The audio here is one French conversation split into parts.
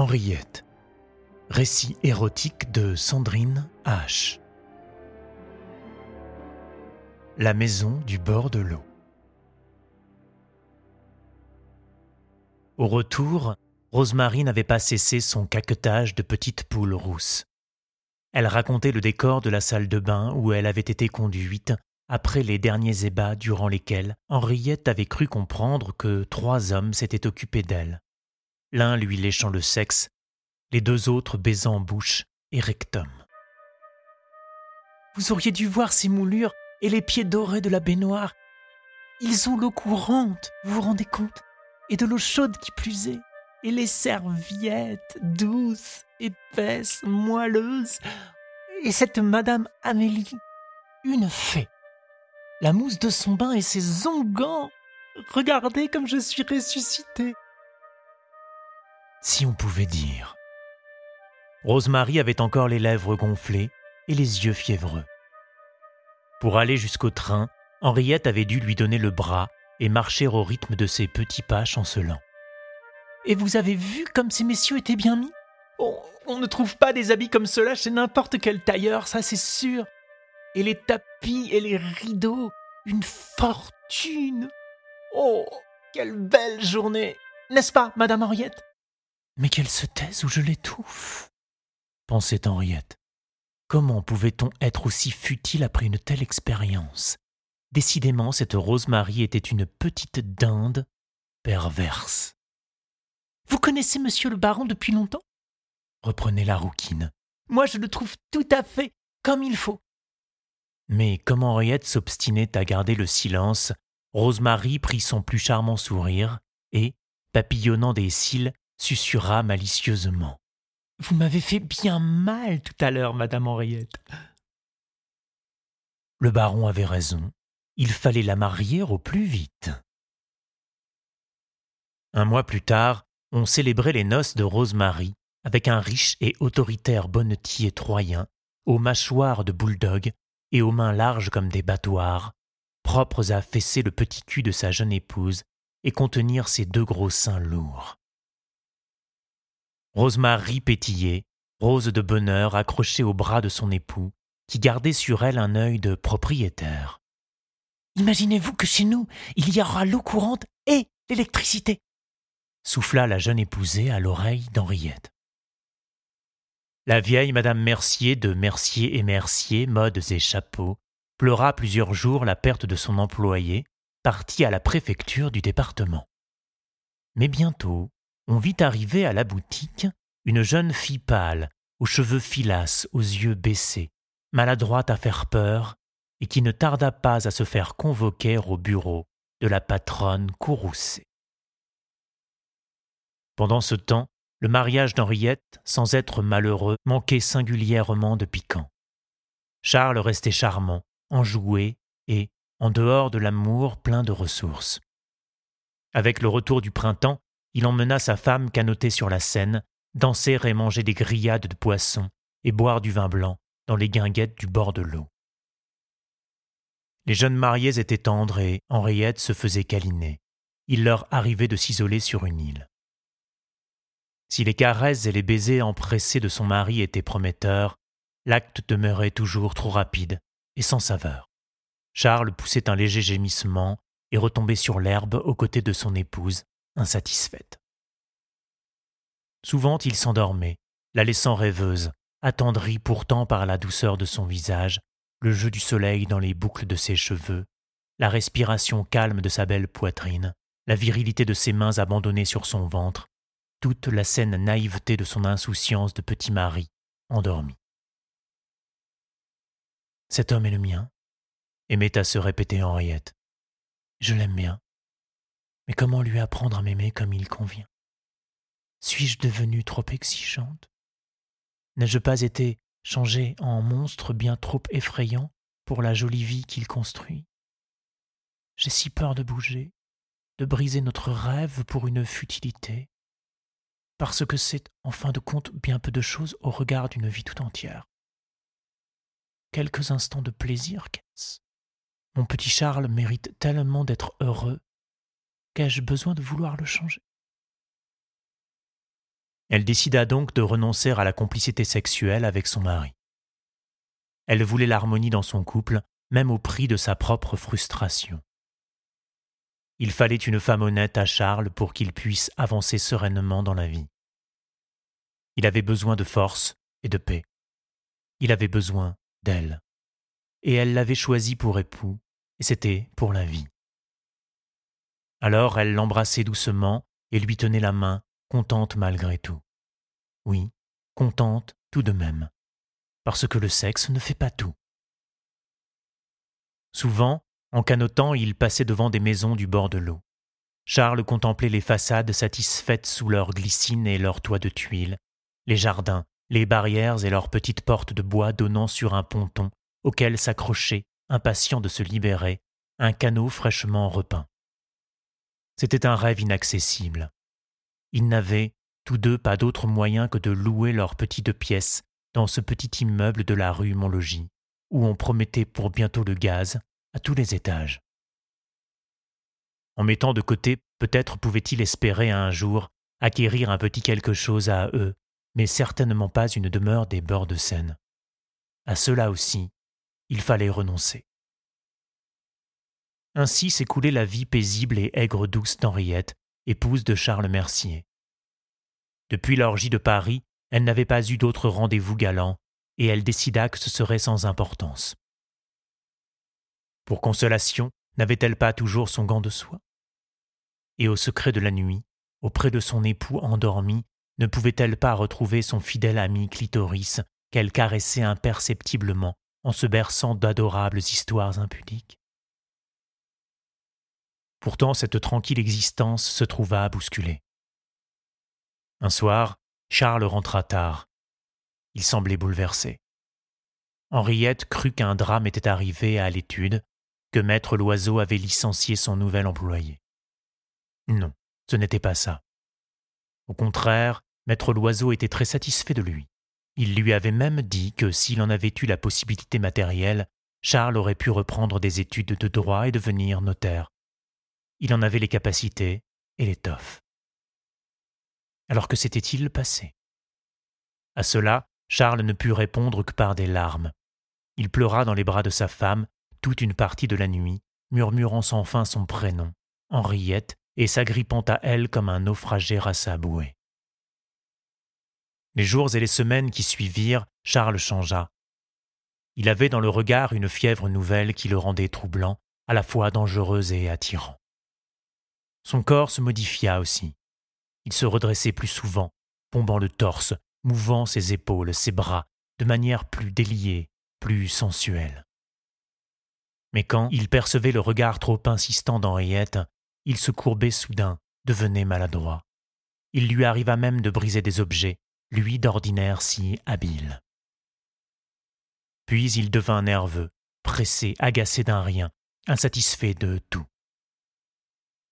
Henriette. Récit érotique de Sandrine H. La maison du bord de l'eau. Au retour, Rosemary n'avait pas cessé son caquetage de petite poule rousse. Elle racontait le décor de la salle de bain où elle avait été conduite après les derniers ébats durant lesquels Henriette avait cru comprendre que trois hommes s'étaient occupés d'elle. L'un lui léchant le sexe, les deux autres baisant bouche et rectum. Vous auriez dû voir ces moulures et les pieds dorés de la baignoire. Ils ont l'eau courante, vous vous rendez compte? Et de l'eau chaude qui plus est. Et les serviettes douces, épaisses, moelleuses. Et cette Madame Amélie, une fée. La mousse de son bain et ses onguents. Regardez comme je suis ressuscité. Si on pouvait dire. Rosemary avait encore les lèvres gonflées et les yeux fiévreux. Pour aller jusqu'au train, Henriette avait dû lui donner le bras et marcher au rythme de ses petits pas chancelants. Et vous avez vu comme ces messieurs étaient bien mis? On, ne trouve pas des habits comme cela chez n'importe quel tailleur, ça c'est sûr. Et les tapis et les rideaux, une fortune. Oh, quelle belle journée, n'est-ce pas, Madame Henriette? Mais qu'elle se taise ou je l'étouffe, pensait Henriette. Comment pouvait-on être aussi futile après une telle expérience? Décidément, cette Rosemary était une petite dinde perverse. Vous connaissez monsieur le baron depuis longtemps? reprenait la rouquine. Moi, je le trouve tout à fait comme il faut. Mais comme Henriette s'obstinait à garder le silence, Rosemary prit son plus charmant sourire et, papillonnant des cils, susurra malicieusement. Vous m'avez fait bien mal tout à l'heure, Madame Henriette. Le baron avait raison. Il fallait la marier au plus vite. Un mois plus tard, on célébrait les noces de Rosemary avec un riche et autoritaire bonnetier troyen, aux mâchoires de bouledogue et aux mains larges comme des battoirs, propres à fesser le petit cul de sa jeune épouse et contenir ses deux gros seins lourds. Rosemary pétillait, rose de bonheur accrochée au bras de son époux, qui gardait sur elle un œil de propriétaire. Imaginez-vous que chez nous, il y aura l'eau courante et l'électricité souffla la jeune épousée à l'oreille d'Henriette. La vieille Madame Mercier de Mercier et Mercier, modes et chapeaux, pleura plusieurs jours la perte de son employé, parti à la préfecture du département. Mais bientôt, on vit arriver à la boutique une jeune fille pâle, aux cheveux filasses, aux yeux baissés, maladroite à faire peur, et qui ne tarda pas à se faire convoquer au bureau de la patronne courroucée. Pendant ce temps, le mariage d'Henriette, sans être malheureux, manquait singulièrement de piquant. Charles restait charmant, enjoué et, en dehors de l'amour, plein de ressources. Avec le retour du printemps, il emmena sa femme canoter sur la Seine, danser et manger des grillades de poissons et boire du vin blanc dans les guinguettes du bord de l'eau. Les jeunes mariés étaient tendres et Henriette se faisait câliner. Il leur arrivait de s'isoler sur une île. Si les caresses et les baisers empressés de son mari étaient prometteurs, l'acte demeurait toujours trop rapide et sans saveur. Charles poussait un léger gémissement et retombait sur l'herbe aux côtés de son épouse, insatisfaite. Souvent il s'endormait, la laissant rêveuse, attendrie pourtant par la douceur de son visage, le jeu du soleil dans les boucles de ses cheveux, la respiration calme de sa belle poitrine, la virilité de ses mains abandonnées sur son ventre, toute la saine naïveté de son insouciance de petit mari endormi. Cet homme est le mien, aimait à se répéter Henriette. Je l'aime bien, mais comment lui apprendre à m'aimer comme il convient? Suis-je devenue trop exigeante? N'ai-je pas été changé en monstre bien trop effrayant pour la jolie vie qu'il construit? J'ai si peur de bouger, de briser notre rêve pour une futilité parce que c'est, en fin de compte, bien peu de choses au regard d'une vie tout entière. Quelques instants de plaisir, qu'est-ce? Mon petit Charles mérite tellement d'être heureux. Qu'ai-je besoin de vouloir le changer? Elle décida donc de renoncer à la complicité sexuelle avec son mari. Elle voulait l'harmonie dans son couple, même au prix de sa propre frustration. Il fallait une femme honnête à Charles pour qu'il puisse avancer sereinement dans la vie. Il avait besoin de force et de paix. Il avait besoin d'elle. Et elle l'avait choisi pour époux, et c'était pour la vie. Alors elle l'embrassait doucement et lui tenait la main, contente malgré tout. Oui, contente tout de même parce que le sexe ne fait pas tout. Souvent, en canotant, il passait devant des maisons du bord de l'eau. Charles contemplait les façades satisfaites sous leurs glycines et leurs toits de tuiles, les jardins, les barrières et leurs petites portes de bois donnant sur un ponton auquel s'accrochait, impatient de se libérer, un canot fraîchement repeint. C'était un rêve inaccessible. Ils n'avaient, tous deux, pas d'autre moyen que de louer leurs petites pièces dans ce petit immeuble de la rue Montlogis, où on promettait pour bientôt le gaz à tous les étages. En mettant de côté, peut-être pouvait-il espérer un jour acquérir un petit quelque chose à eux, mais certainement pas une demeure des bords de Seine. À cela aussi, il fallait renoncer. Ainsi s'écoulait la vie paisible et aigre-douce d'Henriette, épouse de Charles Mercier. Depuis l'orgie de Paris, elle n'avait pas eu d'autre rendez-vous galant, et elle décida que ce serait sans importance. Pour consolation, n'avait-elle pas toujours son gant de soie? Et au secret de la nuit, auprès de son époux endormi, ne pouvait-elle pas retrouver son fidèle ami Clitoris qu'elle caressait imperceptiblement en se berçant d'adorables histoires impudiques? Pourtant cette tranquille existence se trouva bousculée. Un soir, Charles rentra tard. Il semblait bouleversé. Henriette crut qu'un drame était arrivé à l'étude, que maître Loiseau avait licencié son nouvel employé. Non, ce n'était pas ça. Au contraire, maître Loiseau était très satisfait de lui. Il lui avait même dit que s'il en avait eu la possibilité matérielle, Charles aurait pu reprendre des études de droit et devenir notaire. Il en avait les capacités et l'étoffe. Alors que s'était-il passé? À cela, Charles ne put répondre que par des larmes. Il pleura dans les bras de sa femme toute une partie de la nuit, murmurant sans fin son prénom, Henriette, et s'agrippant à elle comme un naufragé à sa bouée. Les jours et les semaines qui suivirent, Charles changea. Il avait dans le regard une fièvre nouvelle qui le rendait troublant, à la fois dangereux et attirant. Son corps se modifia aussi. Il se redressait plus souvent, bombant le torse, mouvant ses épaules, ses bras, de manière plus déliée, plus sensuelle. Mais quand il percevait le regard trop insistant d'Henriette, il se courbait soudain, devenait maladroit. Il lui arriva même de briser des objets, lui d'ordinaire si habile. Puis il devint nerveux, pressé, agacé d'un rien, insatisfait de tout.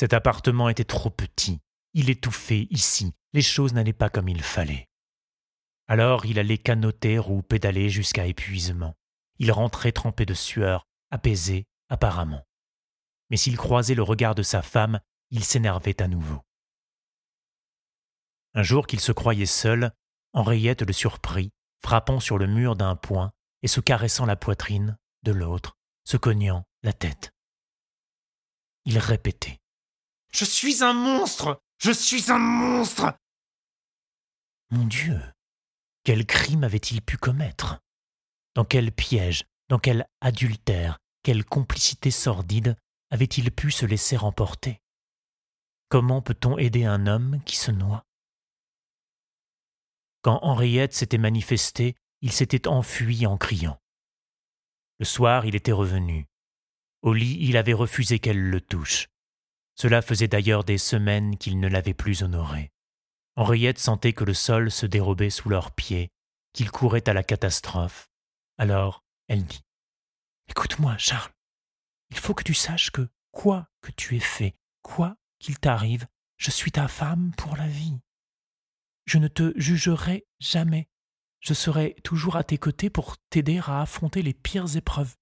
Cet appartement était trop petit, il étouffait ici, les choses n'allaient pas comme il fallait. Alors il allait canoter ou pédaler jusqu'à épuisement. Il rentrait trempé de sueur, apaisé apparemment. Mais s'il croisait le regard de sa femme, il s'énervait à nouveau. Un jour qu'il se croyait seul, Henriette le surprit, frappant sur le mur d'un poing et se caressant la poitrine de l'autre, se cognant la tête. Il répétait Je suis un monstre je suis un monstre Mon Dieu, quel crime avait-il pu commettre? Dans quel piège, dans quel adultère, quelle complicité sordide avait-il pu se laisser emporter? Comment peut-on aider un homme qui se noie? Quand Henriette s'était manifestée, il s'était enfui en criant. Le soir, il était revenu. Au lit, il avait refusé qu'elle le touche. Cela faisait d'ailleurs des semaines qu'ils ne l'avaient plus honoré. Henriette sentait que le sol se dérobait sous leurs pieds, qu'ils couraient à la catastrophe. Alors elle dit Écoute-moi, Charles, il faut que tu saches que, quoi que tu aies fait, quoi qu'il t'arrive, je suis ta femme pour la vie. Je ne te jugerai jamais. Je serai toujours à tes côtés pour t'aider à affronter les pires épreuves.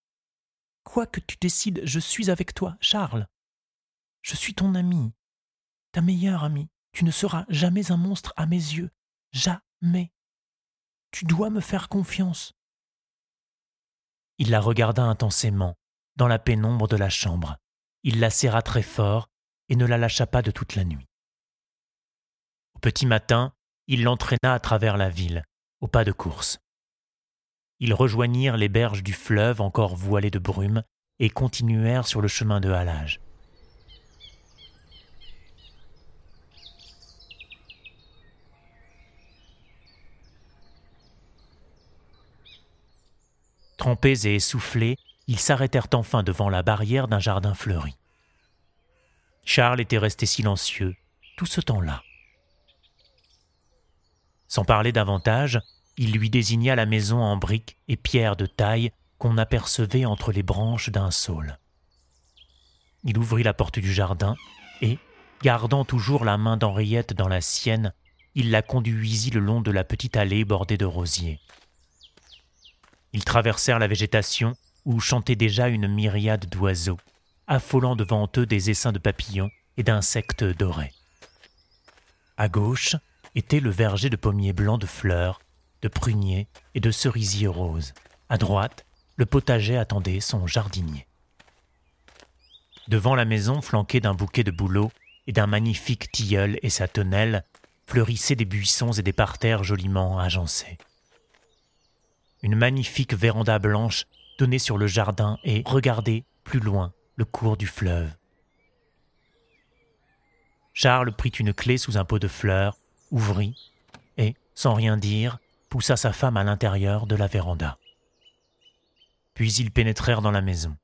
Quoi que tu décides, je suis avec toi, Charles. Je suis ton ami, ta meilleure amie. Tu ne seras jamais un monstre à mes yeux. Jamais. Tu dois me faire confiance. Il la regarda intensément, dans la pénombre de la chambre. Il la serra très fort et ne la lâcha pas de toute la nuit. Au petit matin, il l'entraîna à travers la ville, au pas de course. Ils rejoignirent les berges du fleuve encore voilées de brume et continuèrent sur le chemin de halage. Trempés et essoufflés, ils s'arrêtèrent enfin devant la barrière d'un jardin fleuri. Charles était resté silencieux tout ce temps-là. Sans parler davantage, il lui désigna la maison en briques et pierres de taille qu'on apercevait entre les branches d'un saule. Il ouvrit la porte du jardin et, gardant toujours la main d'Henriette dans la sienne, il la conduisit le long de la petite allée bordée de rosiers. Ils traversèrent la végétation où chantait déjà une myriade d'oiseaux, affolant devant eux des essaims de papillons et d'insectes dorés. À gauche était le verger de pommiers blancs de fleurs de pruniers et de cerisiers roses. À droite, le potager attendait son jardinier. Devant la maison, flanquée d'un bouquet de bouleaux et d'un magnifique tilleul et sa tonnelle, fleurissaient des buissons et des parterres joliment agencés. Une magnifique véranda blanche donnait sur le jardin et regardait plus loin le cours du fleuve. Charles prit une clé sous un pot de fleurs, ouvrit, et, sans rien dire, poussa sa femme à l'intérieur de la véranda. Puis ils pénétrèrent dans la maison.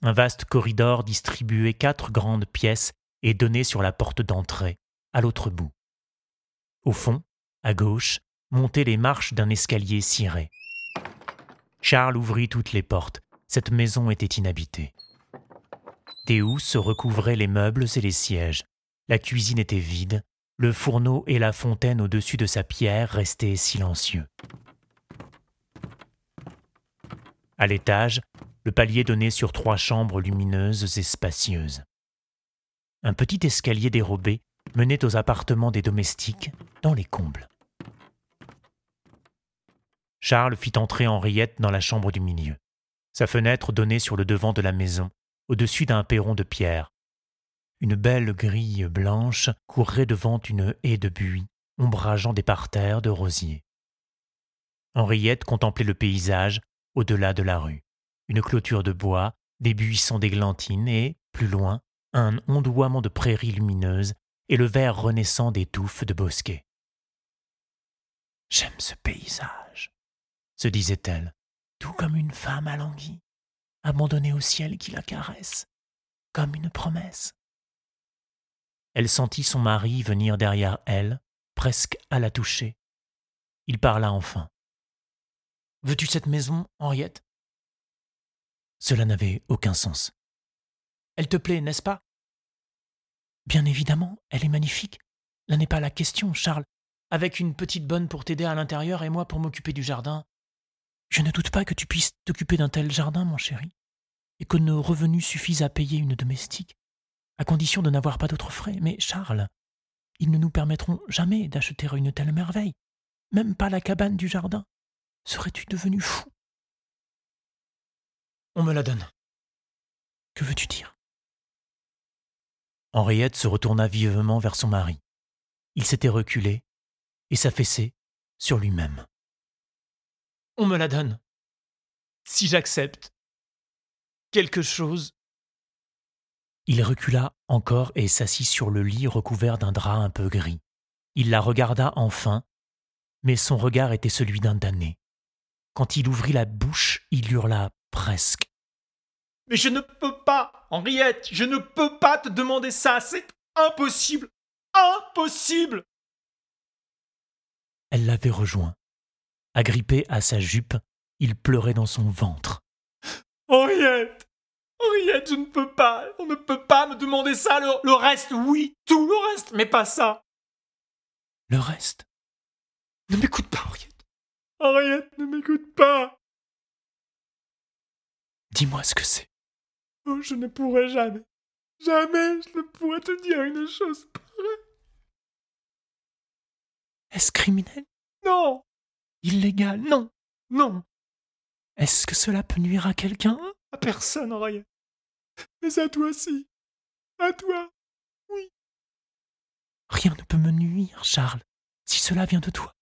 Un vaste corridor distribuait quatre grandes pièces et donnait sur la porte d'entrée, à l'autre bout. Au fond, à gauche, montaient les marches d'un escalier ciré. Charles ouvrit toutes les portes. Cette maison était inhabitée. Des housses recouvraient les meubles et les sièges. La cuisine était vide, le fourneau et la fontaine au-dessus de sa pierre restaient silencieux. À l'étage, le palier donnait sur trois chambres lumineuses et spacieuses. Un petit escalier dérobé menait aux appartements des domestiques dans les combles. Charles fit entrer Henriette dans la chambre du milieu. Sa fenêtre donnait sur le devant de la maison, au-dessus d'un perron de pierre, une belle grille blanche courrait devant une haie de buis, ombrageant des parterres de rosiers. Henriette contemplait le paysage au-delà de la rue. Une clôture de bois, des buissons d'églantine et, plus loin, un ondoiement de prairies lumineuses et le vert renaissant des touffes de bosquets. J'aime ce paysage, se disait-elle, tout comme une femme alanguie, abandonnée au ciel qui la caresse, comme une promesse elle sentit son mari venir derrière elle, presque à la toucher. Il parla enfin. Veux-tu cette maison, Henriette? Cela n'avait aucun sens. Elle te plaît, n'est-ce pas Bien évidemment, elle est magnifique. Là n'est pas la question, Charles. Avec une petite bonne pour t'aider à l'intérieur et moi pour m'occuper du jardin. Je ne doute pas que tu puisses t'occuper d'un tel jardin, mon chéri, et que nos revenus suffisent à payer une domestique à condition de n'avoir pas d'autres frais. Mais Charles, ils ne nous permettront jamais d'acheter une telle merveille, même pas la cabane du jardin. Serais-tu devenu fou? On me la donne. Que veux-tu dire? Henriette se retourna vivement vers son mari. Il s'était reculé et s'affaissait sur lui-même. On me la donne. Si j'accepte quelque chose il recula encore et s'assit sur le lit recouvert d'un drap un peu gris. Il la regarda enfin, mais son regard était celui d'un damné. Quand il ouvrit la bouche, il hurla presque. Mais je ne peux pas, Henriette, je ne peux pas te demander ça, c'est impossible, impossible. Elle l'avait rejoint. Agrippé à sa jupe, il pleurait dans son ventre. Henriette, Henriette, je ne peux pas. On ne peut pas me demander ça. Le, reste, oui. Tout le reste, mais pas ça. Le reste? Ne m'écoute pas, Henriette. Henriette, ne m'écoute pas. Dis-moi ce que c'est. Oh, je ne pourrai jamais. Jamais je ne pourrai te dire une chose pareille. Est-ce criminel? Non Illégal Non Non Est-ce que cela peut nuire à quelqu'un? À personne, Henriette. Mais à toi aussi. À toi. Rien ne peut me nuire, Charles, si cela vient de toi.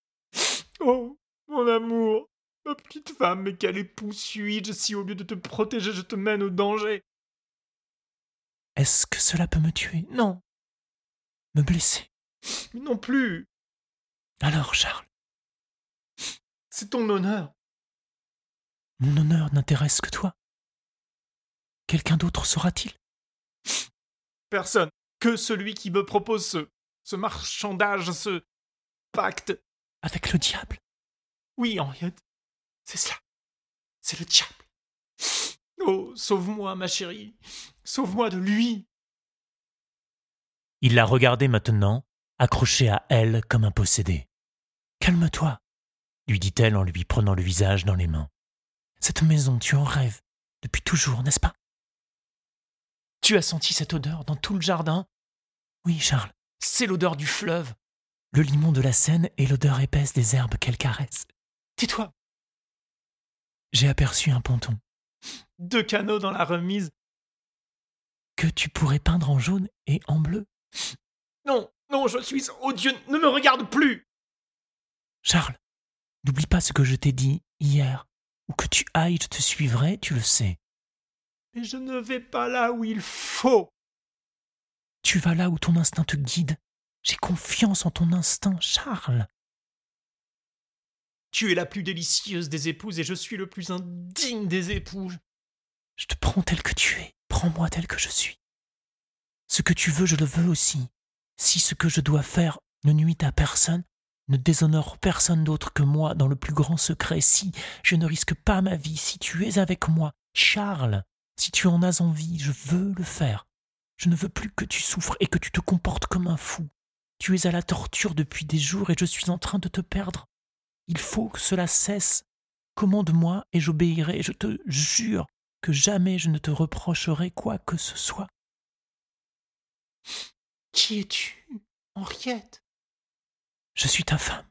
Oh, mon amour. Ma petite femme, mais quel époux suis-je si au lieu de te protéger, je te mène au danger? Est-ce que cela peut me tuer? Non. Me blesser? Mais non plus. Alors, Charles, C'est ton honneur. mon honneur n'intéresse que toi. Quelqu'un d'autre saura-t-il? Personne. Que celui qui me propose ce. ce marchandage, ce. pacte. Avec le diable? Oui, Henriette. C'est cela. C'est le diable. Oh, sauve-moi, ma chérie. Sauve-moi de lui. Il la regardait maintenant, accroché à elle comme un possédé. Calme-toi. Lui dit-elle en lui prenant le visage dans les mains. Cette maison, tu en rêves. Depuis toujours, n'est-ce pas? Tu as senti cette odeur dans tout le jardin? Oui, Charles. C'est l'odeur du fleuve. Le limon de la Seine et l'odeur épaisse des herbes qu'elle caresse. Tais-toi. J'ai aperçu un ponton Deux canaux dans la remise. que tu pourrais peindre en jaune et en bleu? Non, non, je suis. Dieu, ne me regarde plus Charles, n'oublie pas ce que je t'ai dit hier. Où que tu ailles, je te suivrai, tu le sais. Mais je ne vais pas là où il faut. Tu vas là où ton instinct te guide. J'ai confiance en ton instinct, Charles. Tu es la plus délicieuse des épouses et je suis le plus indigne des époux. Je te prends tel que tu es. Prends-moi tel que je suis. Ce que tu veux, je le veux aussi. Si ce que je dois faire ne nuit à personne, ne déshonore personne d'autre que moi dans le plus grand secret, si je ne risque pas ma vie, si tu es avec moi, Charles, si tu en as envie, je veux le faire. Je ne veux plus que tu souffres et que tu te comportes comme un fou. Tu es à la torture depuis des jours et je suis en train de te perdre. Il faut que cela cesse. Commande-moi et j'obéirai, je te jure que jamais je ne te reprocherai quoi que ce soit. Qui es-tu, Henriette? Je suis ta femme.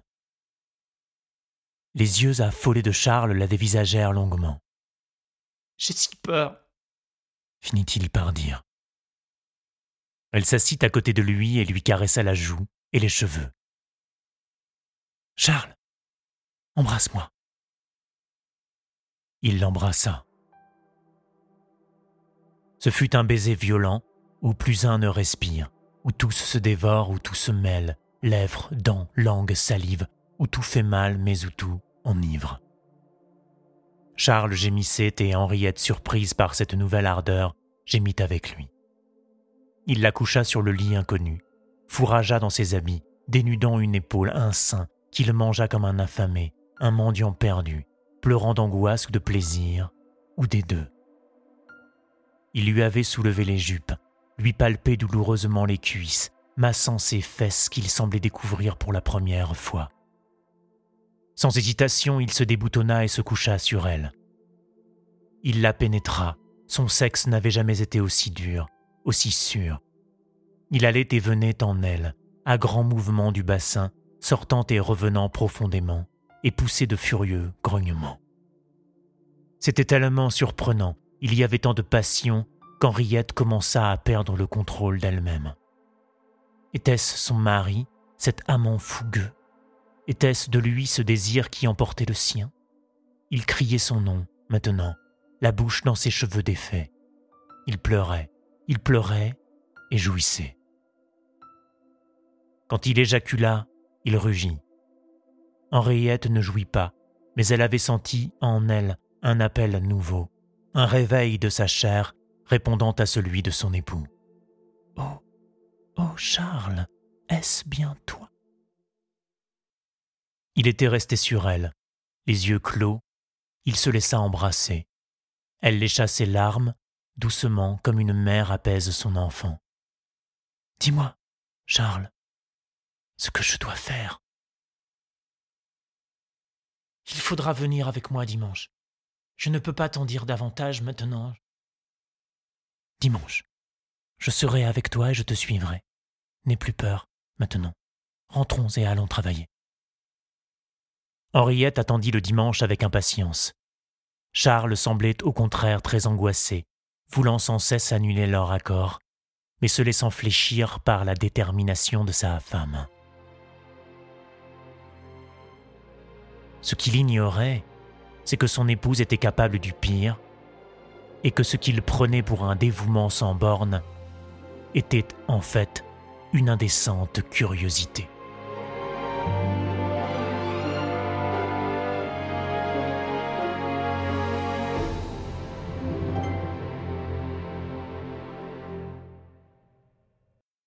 Les yeux affolés de Charles la dévisagèrent longuement. J'ai si peur. finit-il par dire. Elle s'assit à côté de lui et lui caressa la joue et les cheveux. Charles, embrasse-moi. Il l'embrassa. Ce fut un baiser violent où plus un ne respire, où tous se dévorent, où tout se mêle, lèvres, dents, langue, salive, où tout fait mal mais où tout enivre. Charles gémissait et Henriette, surprise par cette nouvelle ardeur, gémit avec lui. Il la coucha sur le lit inconnu, fourragea dans ses habits, dénudant une épaule, un sein, qu'il mangea comme un affamé, un mendiant perdu, pleurant d'angoisse ou de plaisir, ou des deux. Il lui avait soulevé les jupes, lui palpé douloureusement les cuisses, massant ses fesses qu'il semblait découvrir pour la première fois. Sans hésitation, il se déboutonna et se coucha sur elle. Il la pénétra, son sexe n'avait jamais été aussi dur, aussi sûr. Il allait et venait en elle, à grands mouvements du bassin, sortant et revenant profondément, et poussé de furieux grognements. C'était tellement surprenant, il y avait tant de passion, qu'Henriette commença à perdre le contrôle d'elle-même. Était-ce son mari, cet amant fougueux? Était-ce de lui ce désir qui emportait le sien? Il criait son nom, maintenant, la bouche dans ses cheveux défaits. Il pleurait, il pleurait et jouissait. Quand il éjacula, il rugit. Henriette ne jouit pas, mais elle avait senti en elle un appel nouveau, un réveil de sa chair répondant à celui de son époux. Oh, Charles, est-ce bien toi? Il était resté sur elle, les yeux clos, il se laissa embrasser. Elle lécha ses larmes, doucement comme une mère apaise son enfant. Dis-moi, Charles, ce que je dois faire. Il faudra venir avec moi dimanche. Je ne peux pas t'en dire davantage maintenant. Dimanche. Je serai avec toi et je te suivrai. Plus peur, maintenant. Rentrons et allons travailler. Henriette attendit le dimanche avec impatience. Charles semblait au contraire très angoissé, voulant sans cesse annuler leur accord, mais se laissant fléchir par la détermination de sa femme. Ce qu'il ignorait, c'est que son épouse était capable du pire, et que ce qu'il prenait pour un dévouement sans bornes était en fait une indécente curiosité.